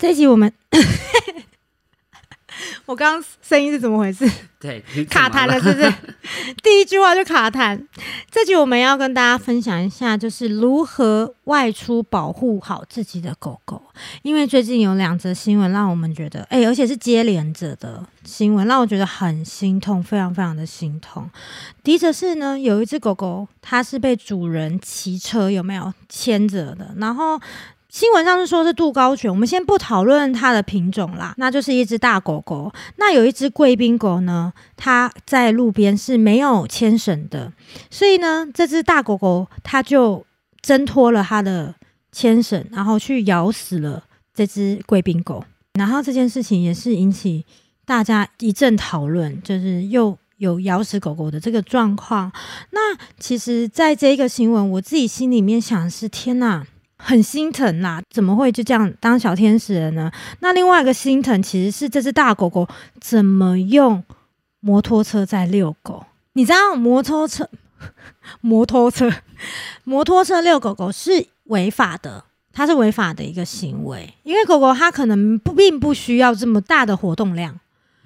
这一集我们，我刚刚声音是怎么回事？对，卡痰了，是不是？第一句话就卡痰。这集我们要跟大家分享一下，就是如何外出保护好自己的狗狗。因为最近有两则新闻让我们觉得，哎、而且是接连着的新闻，让我觉得很心痛，非常非常的心痛。第一则是呢，有一只狗狗，它是被主人骑车有没有牵着的，然后。新闻上是说是杜高犬，我们先不讨论它的品种啦，那就是一只大狗狗。那有一只贵宾狗呢，它在路边是没有牵绳的，所以呢，这只大狗狗它就挣脱了它的牵绳，然后去咬死了这只贵宾狗。然后这件事情也是引起大家一阵讨论，就是又有咬死狗狗的这个状况。那其实，在这一个新闻，我自己心里面想的是：天哪！很心疼啦，怎么会就这样当小天使了呢？那另外一个心疼其实是这只大狗狗怎么用摩托车在遛狗。你知道摩托车、摩托车、摩托车遛狗狗是违法的，它是违法的一个行为，因为狗狗它可能不并不需要这么大的活动量。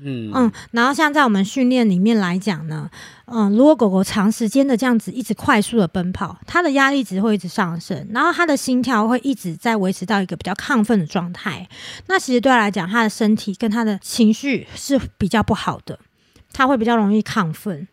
嗯嗯，然后像在我们训练里面来讲呢，嗯，如果狗狗长时间的这样子一直快速的奔跑，它的压力值会一直上升，然后它的心跳会一直在维持到一个比较亢奋的状态。那其实对它来讲，它的身体跟它的情绪是比较不好的，它会比较容易亢奋。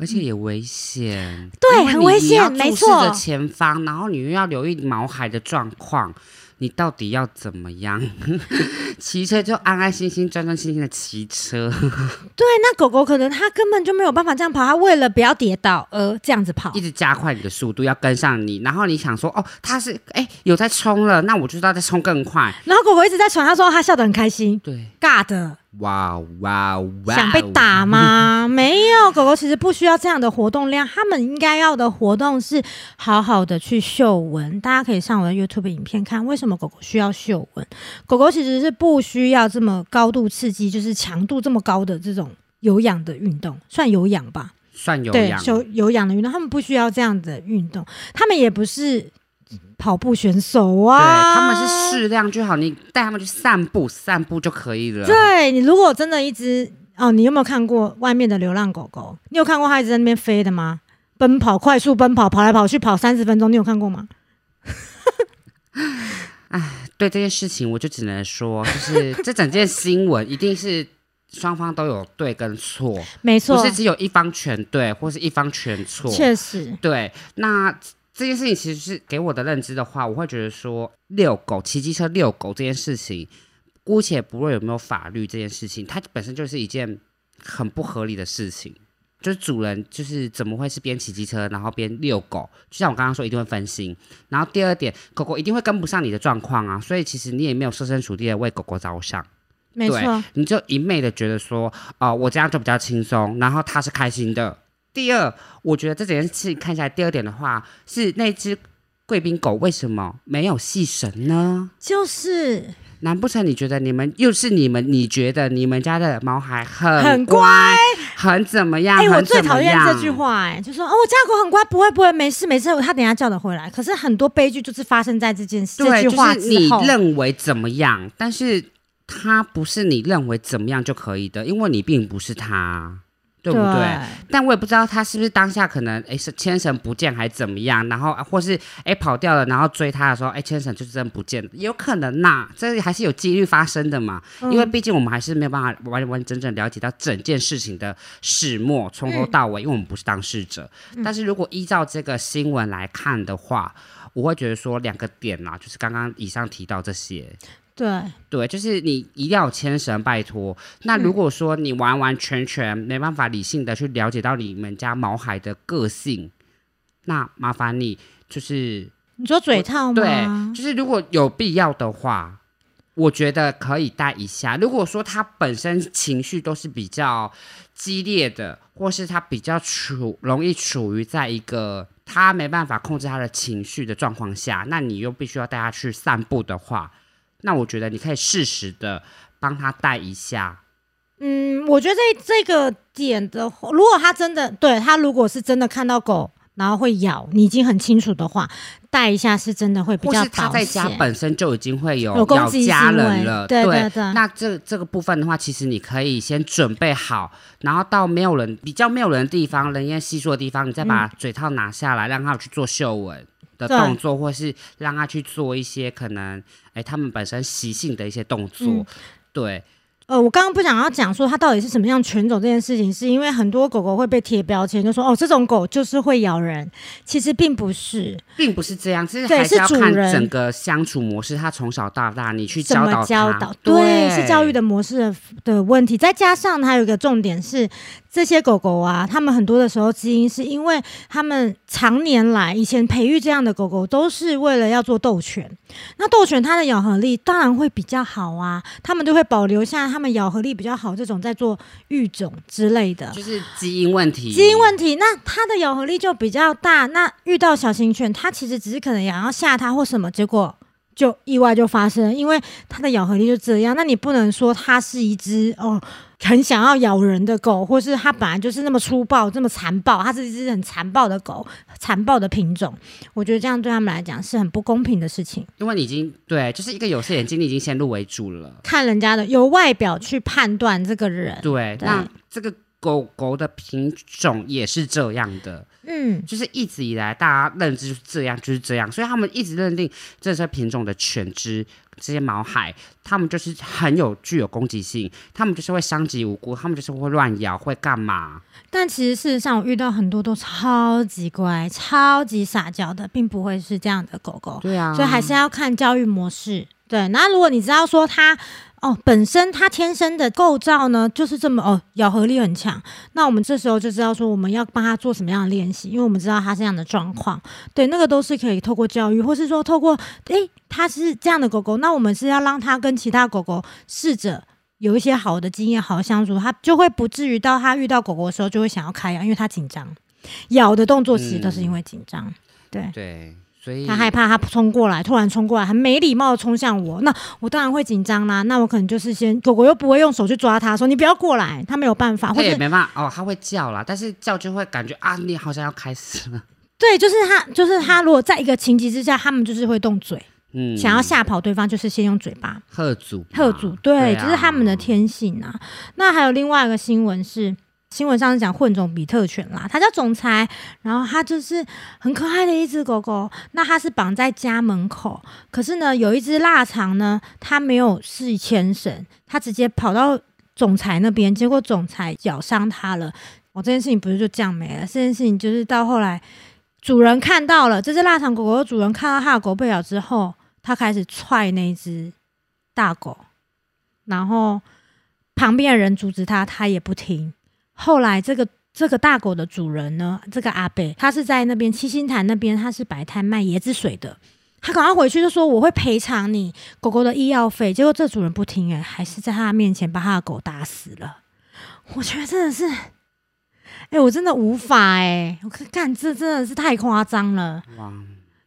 而且也危险，对很危险没错着前方，然后你又要留意毛孩的状况，你到底要怎么样？骑车就安安心心、专专心心的骑车，对，那狗狗可能它根本就没有办法这样跑，它为了不要跌倒而这样子跑一。直加快你的速度，要跟上你。然后你想说，哦，它是哎有在冲了，那我就要再冲更快。然后狗狗一直在喘，他说它笑得很开心，对，尬的。哇哇哇！想被打吗？没有，狗狗其实不需要这样的活动量，它们应该要的活动是好好的去嗅闻。大家可以上我的 YouTube 影片看，为什么狗狗需要嗅闻。狗狗其实是不需要这么高度刺激，就是强度这么高的这种有氧的运动，算有氧吧？算有氧，有有氧的运动，他们不需要这样的运动，他们也不是跑步选手对，啊，他们是适量就好，你带他们去散步，散步就可以了。对你如果真的一只哦，你有没有看过外面的流浪狗狗？你有看过它一直在那边飞的吗？奔跑，快速奔跑，跑来跑去，跑三十分钟，你有看过吗？对这件事情，我就只能说，就是 这整件新闻一定是双方都有对跟错，没错不是，只有一方全对或是一方全错。确实，对，那这件事情其实是给我的认知的话，我会觉得说，遛狗、骑机车遛狗这件事情，姑且不论有没有法律这件事情，它本身就是一件很不合理的事情。就是主人就是怎么会是边骑机车然后边遛狗？就像我刚刚说，一定会分心。然后第二点，狗狗一定会跟不上你的状况啊，所以其实你也没有设身处地的为狗狗着想。没错，你就一昧的觉得说，哦、我这样就比较轻松，然后它是开心的。第二，我觉得这件事情看下来，第二点的话是那只贵宾狗为什么没有系绳呢？就是难不成你觉得你们又是你们？你觉得你们家的毛孩很很乖，很怎么样？哎、我最讨厌这句。话、哎，就说哦，我家狗很乖，不会不会，没事没事，它等一下叫得回来。可是很多悲剧就是发生在这件事对，这句话就是你之后。认为怎么样，但是它不是你认为怎么样就可以的，因为你并不是他，对不对？但我也不知道他是不是当下可能哎是牵绳不见还怎么样，然后啊或是哎跑掉了，然后追他的时候哎牵绳就真不见了，有可能呐、这还是有几率发生的嘛。嗯因为毕竟我们还是没有办法完完整整了解到整件事情的始末，从头到尾，因为我们不是当事者。但是如果依照这个新闻来看的话，我会觉得说两个点啦，就是刚刚以上提到这些。对，对，就是你一定要有牵绳，拜托。那如果说你完完全全没办法理性的去了解到你们家毛孩的个性，那麻烦你就是你说嘴套吗？对，就是如果有必要的话，我觉得可以带一下。如果说他本身情绪都是比较激烈的，或是他比较处容易处于在一个他没办法控制他的情绪的状况下，那你又必须要带他去散步的话，那我觉得你可以适时的帮他带一下。嗯，我觉得这这个点的话，如果他真的对他，如果是真的看到狗然后会咬，你已经很清楚的话，戴一下是真的会比较或是他保在家险。本身就已经会有咬家人了，对对。对那这这个部分的话，其实你可以先准备好，然后到没有人、比较没有人的地方、人烟稀疏的地方，你再把嘴套拿下来，让他去做嗅闻的对。动作，或是让他去做一些可能哎他们本身习性的一些动作。嗯。对，呃，我刚刚不想要讲说它到底是什么样犬种这件事情，是因为很多狗狗会被贴标签，就说哦这种狗就是会咬人，其实并不是。并不是这样，其实是主人整个相处模式，它从小到大你去怎么教导他教导？对，是教育的模式的的问题。再加上还有一个重点是，这些狗狗啊，它们很多的时候基因是因为它们常年来以前培育这样的狗狗，都是为了要做斗犬。那斗犬它的咬合力当然会比较好啊，它们就会保留下它们咬合力比较好这种在做育种之类的。就是基因问题，基因问题，那它的咬合力就比较大。那遇到小型犬，它其实只是可能想要吓它或什么，结果就意外就发生了，因为它的咬合力就这样。那你不能说它是一只哦很想要咬人的狗，或是它本来就是那么粗暴、这么残暴，它是一只很残暴的狗，残暴的品种。我觉得这样对他们来讲是很不公平的事情。因为你已经对，就是一个有色眼镜，你已经先入为主了。看人家的由外表去判断这个人，对，对那这个狗狗的品种也是这样的，嗯，就是一直以来大家认知就是这样，就是这样，所以他们一直认定这些品种的犬只。这些毛孩，他们就是很有具有攻击性，他们就是会伤及无辜，他们就是会乱咬，会干嘛？但其实事实上，我遇到很多都超级乖、超级撒娇的，并不会是这样的狗狗，对啊，所以还是要看教育模式。对，那如果你知道说它哦本身它天生的构造呢，就是这么哦咬合力很强，那我们这时候就知道说我们要帮它做什么样的练习，因为我们知道它这样的状况，对，那个都是可以透过教育，或是说透过诶它是这样的狗狗，那我们是要让它跟其他狗狗试着。有一些好的经验、好的相处，它就会不至于到它遇到狗狗的时候就会想要开咬，因为它紧张，咬的动作其实都是因为紧张。对，对，所以他害怕他冲过来，突然冲过来，很没礼貌的冲向我，那我当然会紧张啦。那我可能就是先狗狗又不会用手去抓它，说你不要过来，他没有办法，他或者也没办法哦，他会叫啦，但是叫就会感觉啊，你好像要开始了，对，就是他，就是他，如果在一个情急之下，他们就是会动嘴，嗯，想要吓跑对方，就是先用嘴巴。贺主喝阻，对，啊。这是他们的天性啊。那还有另外一个新闻是。新闻上是讲混种比特犬啦，它叫总裁，然后它就是很可爱的一只狗狗。那它是绑在家门口，可是呢，有一只腊肠呢，它没有试牵绳，它直接跑到总裁那边，结果总裁咬伤它了。哦，这件事情不是就这样没了，这件事情就是到后来主人看到了这只腊肠狗狗的主人看到它的狗被咬之后，他开始踹那只大狗，然后旁边的人阻止他，他也不听。后来这个这个大狗的主人呢，这个阿贝，他是在那边七星潭那边，他是摆摊卖椰子水的。他赶快回去就说我会赔偿你狗狗的医药费，结果这主人不听、欸，还是在他面前把他的狗打死了。我觉得真的是，哎、我真的无法哎、我看干这真的是太夸张了。哇，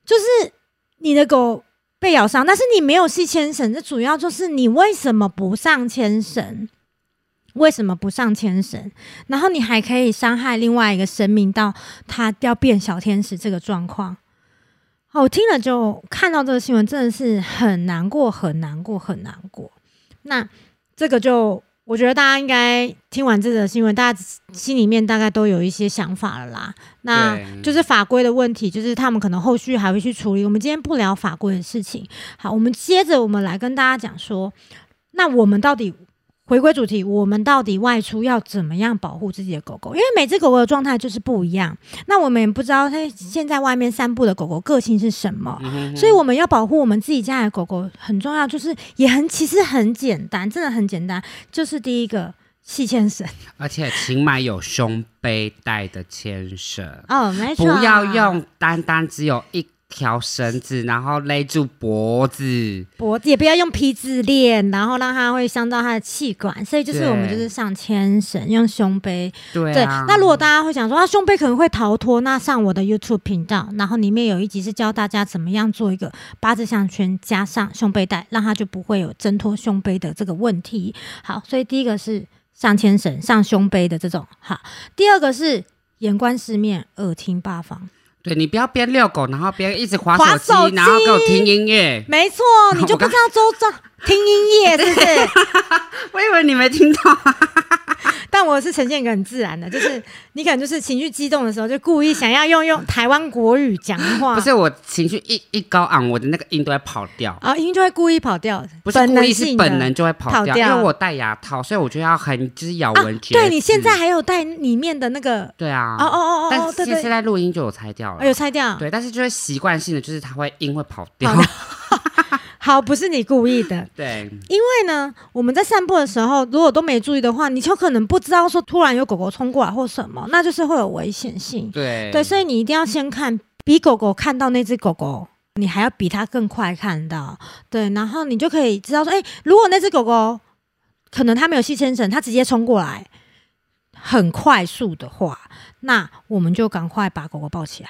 就是你的狗被咬伤，但是你没有系牵绳，这主要就是你为什么不上牵绳？为什么不上天神？然后你还可以伤害另外一个生命，到他要变小天使这个状况。哦，我听了就看到这个新闻，真的是很难过，很难过，很难过。那这个就我觉得大家应该听完这个新闻，大家心里面大概都有一些想法了啦。那就是法规的问题，就是他们可能后续还会去处理。我们今天不聊法规的事情，好，我们接着我们来跟大家讲说，那我们到底回归主题，我们到底外出要怎么样保护自己的狗狗？因为每只狗狗的状态就是不一样，那我们也不知道它现在外面散步的狗狗个性是什么，所以我们要保护我们自己家的狗狗很重要，就是也很其实很简单，真的很简单，就是第一个系牵绳。而且请买有胸背带的牵绳，哦，没错，不要用单单只有一条绳子，然后勒住脖子。脖子，也不要用皮质链，然后让它会伤到它的气管，所以就是我们就是上牵绳，用胸背。对，对啊，那如果大家会想说，啊，胸背可能会逃脱，那上我的 YouTube 频道，然后里面有一集是教大家怎么样做一个八字项圈加上胸背带，让它就不会有挣脱胸背的这个问题。好，所以第一个是上牵绳、上胸背的这种。好，第二个是眼观四面，耳听八方。对你不要边遛狗，然后边一直划滑手机，手机然后给我听音乐。没错，你就不知道周遭 听音乐是不是？我以为你没听到。但我是呈现一个很自然的，就是你可能就是情绪激动的时候，就故意想要用用台湾国语讲话，不是我情绪一一高昂，我的那个音都会跑掉。啊，音就会故意跑掉，不是故意，是本能就会跑掉，因为我戴牙套，所以我就要很就是咬啊文嚼字。对你现在还有戴里面的那个，对啊，哦哦哦哦但哦，对对，是现在录音就有拆掉了。哎有拆掉，对，但是就会习惯性的，就是它会音会跑掉。跑好，不是你故意的，对，因为呢，我们在散步的时候，如果都没注意的话，你就可能不知道说突然有狗狗冲过来或什么，那就是会有危险性。对，对，所以你一定要先看，比狗狗看到那只狗狗，你还要比它更快看到。对，然后你就可以知道说，哎、如果那只狗狗可能它没有系牵绳，它直接冲过来，很快速的话，那我们就赶快把狗狗抱起来。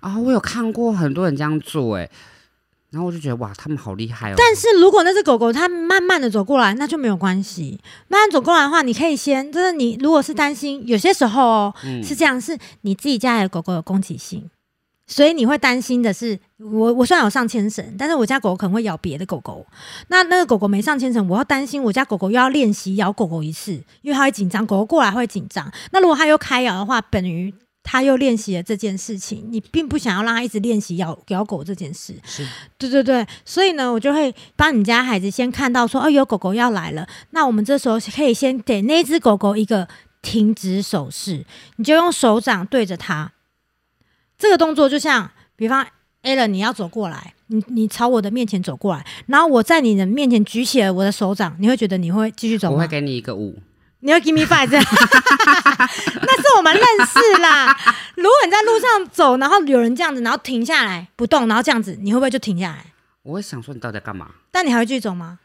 啊，我有看过很多人这样做，哎，然后我就觉得哇，他们好厉害哦。但是如果那只狗狗它慢慢的走过来，那就没有关系。慢慢走过来的话，你可以先，就是你如果是担心，有些时候哦，嗯是这样，是你自己家里的狗狗有攻击性，所以你会担心的是，我我虽然有上牵绳，但是我家狗狗可能会咬别的狗狗。那那个狗狗没上牵绳，我要担心我家狗狗又要练习咬狗狗一次，因为它会紧张，狗狗过来会紧张。那如果它又开咬的话，等于它又练习了这件事情，你并不想要让他一直练习咬咬狗这件事。是对对对，所以呢，我就会帮你们家孩子先看到说，哦，有狗狗要来了，那我们这时候可以先给那只狗狗一个停止手势，你就用手掌对着它。这个动作就像，比方 a l n 你要走过来，你你朝我的面前走过来，然后我在你的面前举起了我的手掌，你会觉得你会继续走吗？我会给你一个五。你要 give me five，这样 那是我们认识啦。如果你在路上走，然后有人这样子，然后停下来不动，然后这样子，你会不会就停下来？我会想说你到底在干嘛？但你还会继续走吗？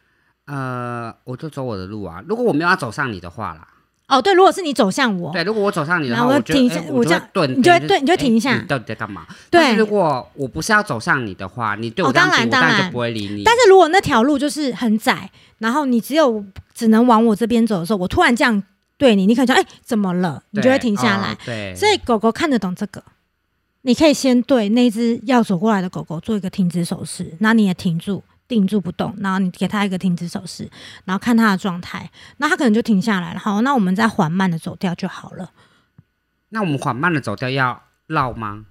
呃，我就走我的路啊。如果我没有要走上你的话啦，哦，对，如果是你走向我，对，如果我走向你的话，我停下哎我就我这样会顿，你就会对你就停一下你到底在干嘛？对但是如果我不是要走向你的话，你对我哦这样停，我当然当然当然就不会理你。但是如果那条路就是很窄，然后你只有只能往我这边走的时候，我突然这样对你，你可能就哎怎么了？你就会对停下来哦。对，所以狗狗看得懂这个，你可以先对那只要走过来的狗狗做一个停止手势，那你也停住。定住不动，然后你给他一个停止手势，然后看他的状态，那他可能就停下来了。好，那我们再缓慢的走掉就好了。那我们缓慢的走掉要绕吗？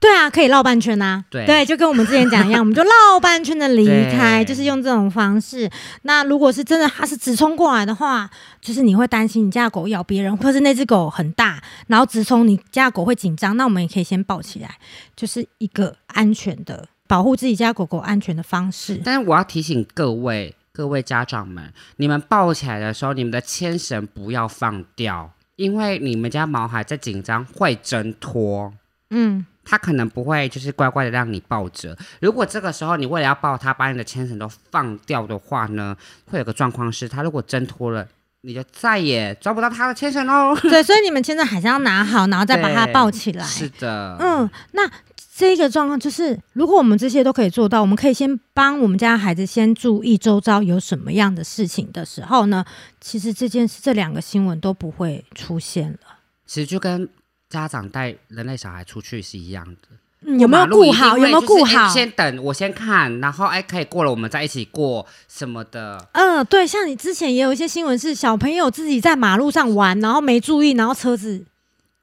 对啊，可以绕半圈啊。对对就跟我们之前讲一样，我们就绕半圈的离开，就是用这种方式。那如果是真的它是直冲过来的话，就是你会担心你家的狗咬别人，或是那只狗很大，然后直冲你家的狗会紧张，那我们也可以先抱起来，就是一个安全的保护自己家狗狗安全的方式。但是我要提醒各位各位家长们，你们抱起来的时候，你们的牵绳不要放掉，因为你们家毛孩在紧张会挣脱。嗯，他可能不会就是乖乖的让你抱着。如果这个时候你为了要抱他，把你的牵绳都放掉的话呢，会有个状况是，他如果挣脱了，你就再也抓不到他的牵绳喽。对，所以你们现在还是要拿好，然后再把它抱起来。是的，嗯，那这个状况就是，如果我们这些都可以做到，我们可以先帮我们家孩子先注意周遭有什么样的事情的时候呢，其实这件事这两个新闻都不会出现了。其实就跟家长带人类小孩出去是一样的。嗯，有没有顾好？有没有顾好？先等，我先看，然后哎，可以过了，我们再一起过什么的。嗯，对，像你之前也有一些新闻是小朋友自己在马路上玩，然后没注意，然后车子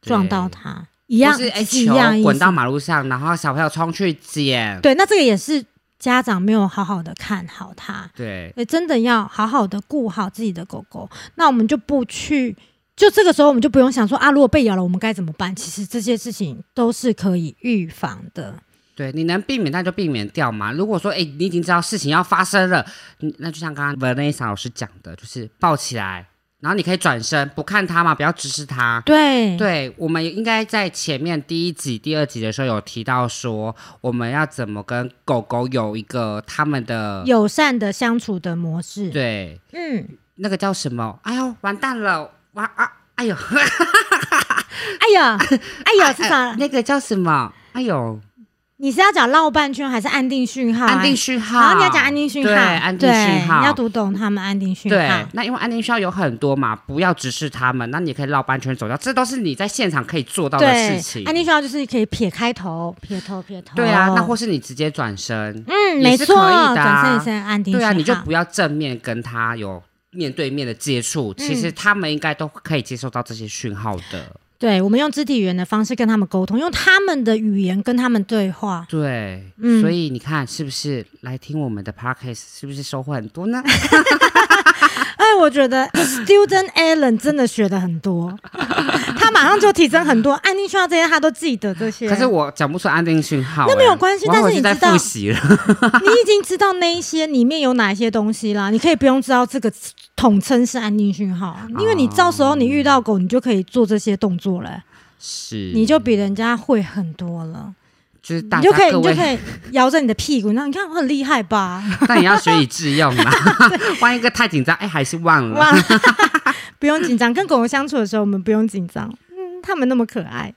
撞到他，一样就是一球样滚到马路上，然后小朋友冲去捡。对，那这个也是家长没有好好的看好它，对，对，真的要好好的顾好自己的狗狗。那我们就不去，就这个时候我们就不用想说啊，如果被咬了，我们该怎么办？其实这些事情都是可以预防的。对，你能避免那就避免掉嘛。如果说，哎，你已经知道事情要发生了，那就像刚刚 Vanessa 老师讲的，就是抱起来，然后你可以转身不看它嘛，不要直视它。对，对，我们应该在前面第一集、第二集的时候有提到说，我们要怎么跟狗狗有一个他们的友善的相处的模式。，对嗯，那个叫什么？哎呦，完蛋了！哇啊！哎呦，哎呦，哎呦，是啥？那个叫什么？哎呦，你是要讲绕半圈还是安定讯号啊？安定讯号，好，你要讲安定讯号，对，安定讯号你要读懂他们安定讯号对号。，那因为安定讯号有很多嘛，不要直视他们，那你可以绕半圈走掉，这都是你在现场可以做到的事，情。安定讯号就是可以撇开头，撇头，撇头。对啊，那或是你直接转身，嗯，没错，转身也是安定讯号。对啊，你就不要正面跟他有面对面的接触，其嗯实他们应该都可以接受到这些讯号的。对，我们用肢体语言的方式跟他们沟通，用他们的语言跟他们对话。对，嗯所以你看是不是来听我们的 podcast 是不是收获很多呢？哎，我觉得 Student Alan 真的学的很多，他马上就提升很多。安定讯号这些他都记得这些。可是我讲不出安定讯号、那没有哎关系但是你知道。你已经知道那一些里面有哪一些东西啦，你可以不用知道这个统称是安定讯号，因为你到时候你遇到狗，你就可以做这些动作了，是，你就比人家会很多了。就是大你就可以，就可以摇着你的屁股，那你看我很厉害吧？但也要学以致用嘛。万一一个太紧张，哎，还是忘了。哇，不用紧张，跟狗狗相处的时候，我们不用紧张。嗯，它们那么可爱，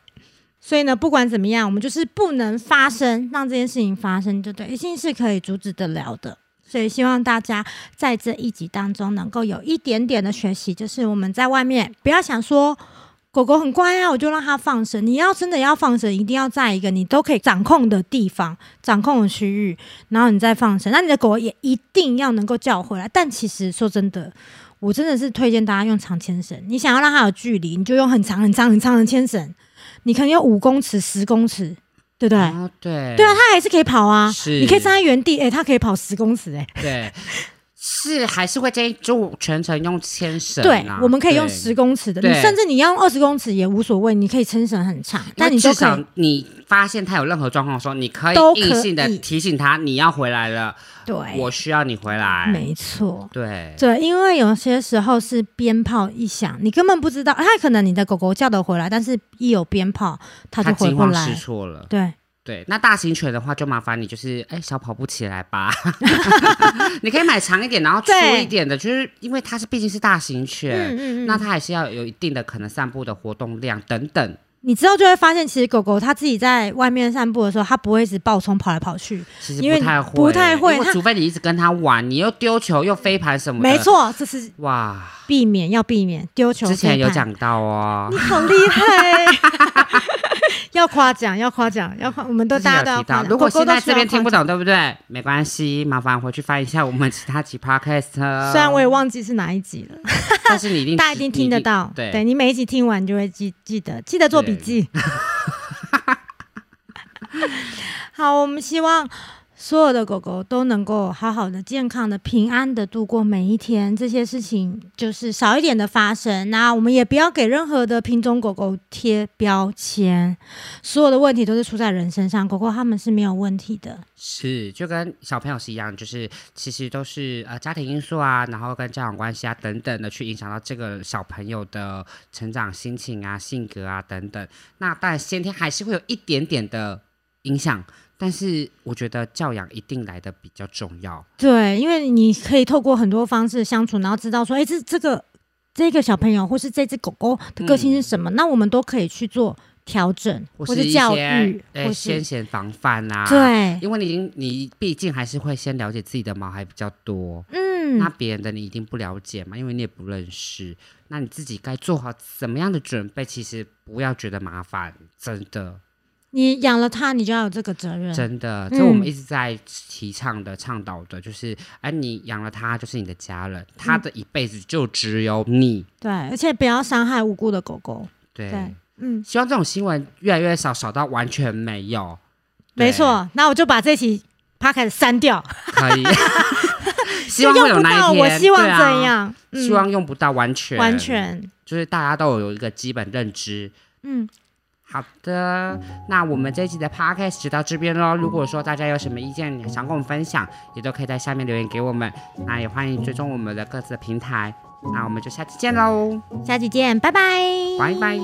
所以呢，不管怎么样，我们就是不能发生，让这件事情发生，就对？一定是可以阻止得了的。所以希望大家在这一集当中能够有一点点的学习，就是我们在外面不要想说狗狗很乖啊，我就让它放生。你要真的要放生，一定要在一个你都可以掌控的地方、掌控的区域，然后你再放生。那你的狗也一定要能够叫回来。但其实说真的，我真的是推荐大家用长牵绳。你想要让它有距离，你就用很长、很长、很长的牵绳。你可能有五公尺、十公尺，对不对？哦，对，对啊，它还是可以跑啊。是，你可以站在原地，诶、它可以跑十公尺、哎。对，是还是会建议就全程用牵绳对啊，，我们可以用对十公尺的，你甚至你要用二十公尺也无所谓，你可以撑绳很长，但你至少。你发现他有任何状况的时候，你可以硬性的提醒他你要回来了，对，我需要你回来。没错。对，对，因为有些时候是鞭炮一响，你根本不知道，它可能你的狗狗叫得回来，但是一有鞭炮，它他就回不惊慌失来。措了。对，对，那大型犬的话就麻烦你，就是哎小跑步起来吧，你可以买长一点，然后粗一点的，就是因为它是毕竟是大型犬，嗯嗯嗯。那它还是要有一定的可能散步的活动量等等。你之后就会发现，其实狗狗它自己在外面散步的时候，它不会一直暴冲跑来跑去。其实因为不太会，除非你一直跟它玩，你又丢球又飞盘什么的。没，错，这是哇，避免要避免丢球。之前有，讲到哦你，好厉害，要夸奖，要夸奖，要夸，我们都大家都。要夸奖。如果现在这边听不懂，对不对？没关系，麻烦回去翻一下我们其他集 podcast。虽然我也忘记是哪一集了，但是你一定 大家一定听得到。对对你每一集听完，就会记记得，记得做笔记。好，我们希望所有的狗狗都能够好好的、健康的、平安的度过每一天。这些事情就是少一点的发生。那我们也不要给任何的品种狗狗贴标签，所有的问题都是出在人身上，狗狗它们是没有问题的。是，就跟小朋友是一样，就是其实都是呃家庭因素啊，然后跟家长关系啊等等的，去影响到这个小朋友的成长心情啊、性格啊等等。那当然先天还是会有一点点的影响，但是我觉得教养一定来的比较重要。对，因为你可以透过很多方式相处，然后知道说，哎，这这个这个小朋友或是这只狗狗的个性是什么，那我们都可以去做调整，或是教育，或呃先前防范啊，，对，因为你已经你毕竟还是会先了解自己的毛孩比较多，嗯那嗯，别人的你一定不了解嘛，因为你也不认识，那你自己该做好怎么样的准备？其实不要觉得麻烦，真的。你养了它，你就要有这个责任。真的，嗯这我们一直在提倡的、倡导的，就是，哎，你养了它就是你的家人，它的一辈子就只有你。对，而且不要伤害无辜的狗狗。对，对，嗯，希望这种新闻越来越少，少到完全没有。对没，错。那我就把这期 p o d 删掉，可以。希望会有用不到。那一天，我希望这样，嗯希望用不到完全，完，全，就是大家都有一个基本认知。嗯，好的，那我们这一期的 podcast 就到这边喽。如果说大家有什么意见想跟我们分享，也都可以在下面留言给我们。那也欢迎追踪我们的各自的平台。那我们就下期见喽，下期见，拜拜，拜拜。